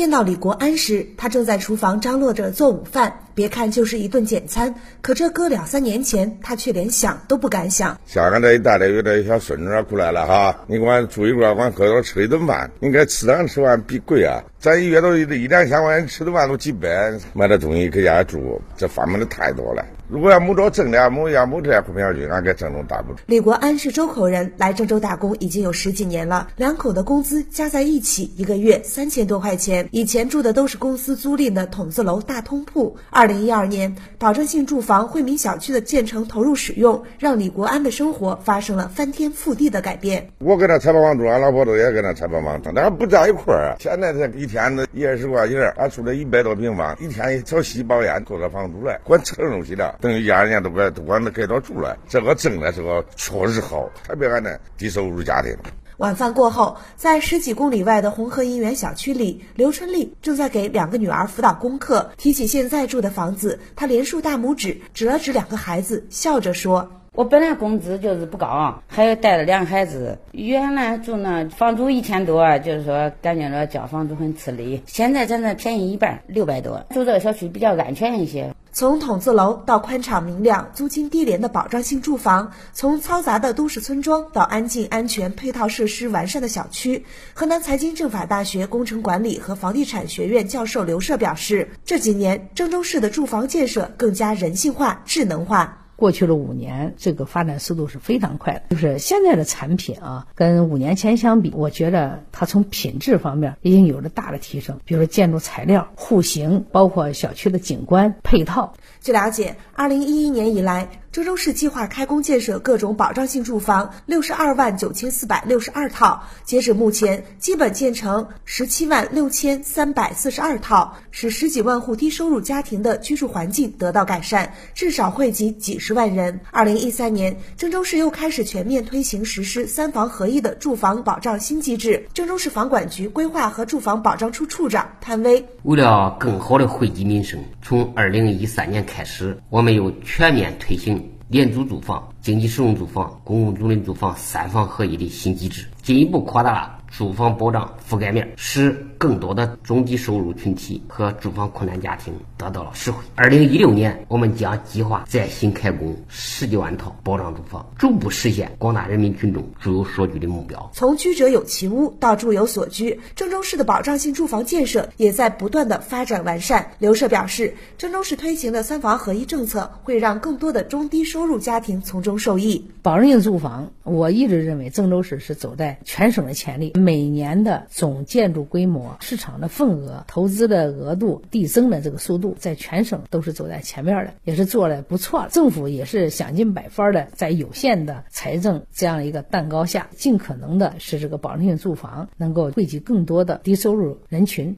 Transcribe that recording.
见到李国安时，他正在厨房张罗着做午饭。别看就是一顿简餐，可这搁两三年前，他却连想都不敢想。像俺这一代的有点小孙女过来了哈，你给我住一个，我搁这吃一顿饭，你该吃上吃饭比贵啊。咱一月都一两千块钱吃顿饭都几百，买点东西搁家住，这方便的太多了。如果要没着挣的，没要没这些股票去，俺搁郑州打不住。李国安是周口人，来郑州打工已经有十几年了。两口的工资加在一起，一个月三千多块钱。以前住的都是公司租赁的筒子楼大通铺。二零一二年，保证性住房惠民小区的建成投入使用，让李国安的生活发生了翻天覆地的改变。我跟那拆包房住，俺老婆都也跟那拆包房住，但不在一块儿啊。现在这一天子一二十块钱，俺住了一百多平方，一天一朝吸包烟，坐到房租来，管吃东西了。等于一二年都管都管那给到住了，这个挣的这个确实好，特别俺那低收入家庭。晚饭过后，在十几公里外的红河银园小区里，刘春丽正在给两个女儿辅导功课。提起现在住的房子，她连竖大拇指，指了指两个孩子，笑着说：“我本来工资就是不高，还要带着两个孩子。原来住那房租一千多，就是说感觉着交房租很吃力。现在咱这便宜一半，六百多。住这个小区比较安全一些。”从筒子楼到宽敞明亮、租金低廉的保障性住房，从嘈杂的都市村庄到安静安全、配套设施完善的小区，河南财经政法大学工程管理和房地产学院教授刘社表示，这几年郑州市的住房建设更加人性化、智能化。过去了五年，这个发展速度是非常快的。就是现在的产品啊，跟五年前相比，我觉得它从品质方面已经有了大的提升。比如说建筑材料、户型，包括小区的景观配套。据了解，二零一一年以来。郑州市计划开工建设各种保障性住房六十二万九千四百六十二套，截止目前，基本建成十七万六千三百四十二套，使十几万户低收入家庭的居住环境得到改善，至少惠及几十万人。二零一三年，郑州市又开始全面推行实施三房合一的住房保障新机制。郑州市房管局规划和住房保障处处长潘威，为了更好的惠及民生，从二零一三年开始，我们又全面推行。廉租住房、经济适用住房、公共租赁住房三房合一的新机制，进一步扩大了。住房保障覆盖面，使更多的中低收入群体和住房困难家庭得到了实惠。二零一六年，我们将计划再新开工十几万套保障住房，逐步实现广大人民群众住有所居的目标。从居者有其屋到住有所居，郑州市的保障性住房建设也在不断的发展完善。刘社表示，郑州市推行的三房合一政策会让更多的中低收入家庭从中都受益。保障性住房，我一直认为郑州市是走在全省的前列。每年的总建筑规模、市场的份额、投资的额度递增的这个速度，在全省都是走在前面的，也是做的不错。政府也是想尽百方的，在有限的财政这样一个蛋糕下，尽可能的使这个保障性住房能够惠及更多的低收入人群。